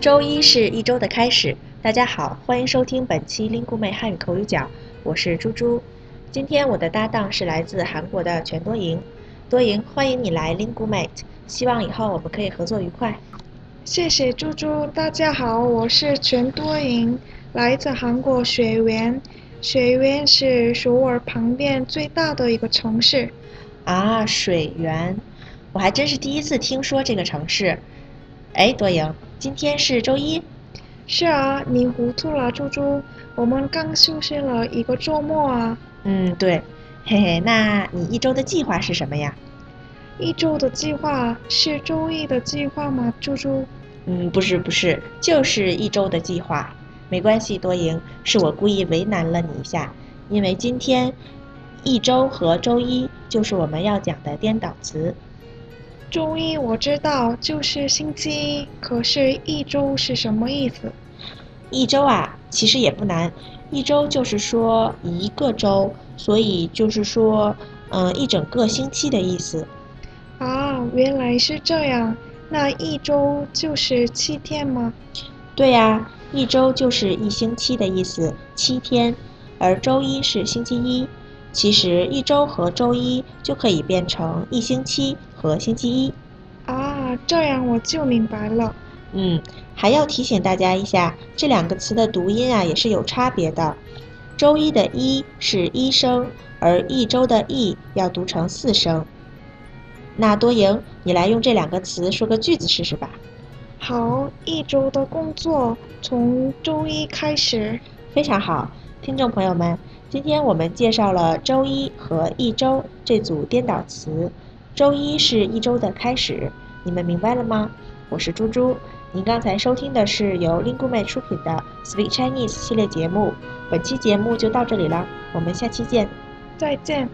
周一是一周的开始，大家好，欢迎收听本期 Lingu 妹汉语口语角，我是猪猪。今天我的搭档是来自韩国的全多赢，多赢，欢迎你来 Lingu Mate，希望以后我们可以合作愉快。谢谢猪猪，大家好，我是全多赢，来自韩国水原。水原是首尔旁边最大的一个城市。啊，水源，我还真是第一次听说这个城市。哎，多赢，今天是周一。是啊，你糊涂了，猪猪。我们刚休息了一个周末啊。嗯，对。嘿嘿，那你一周的计划是什么呀？一周的计划是周一的计划吗，猪猪？嗯，不是不是，就是一周的计划。没关系，多赢，是我故意为难了你一下，因为今天一周和周一就是我们要讲的颠倒词。周一我知道，就是星期一。可是，一周是什么意思？一周啊，其实也不难。一周就是说一个周，所以就是说，嗯，一整个星期的意思。啊，原来是这样。那一周就是七天吗？对呀，一周就是一星期的意思，七天。而周一是星期一。其实一周和周一就可以变成一星期和星期一。啊，这样我就明白了。嗯，还要提醒大家一下，这两个词的读音啊也是有差别的。周一的一是一声，而一周的一要读成四声。那多赢，你来用这两个词说个句子试试吧。好，一周的工作从周一开始。非常好，听众朋友们。今天我们介绍了周一和一周这组颠倒词。周一是一周的开始，你们明白了吗？我是猪猪，您刚才收听的是由 Lingueme 出品的 Speak Chinese 系列节目。本期节目就到这里了，我们下期见，再见。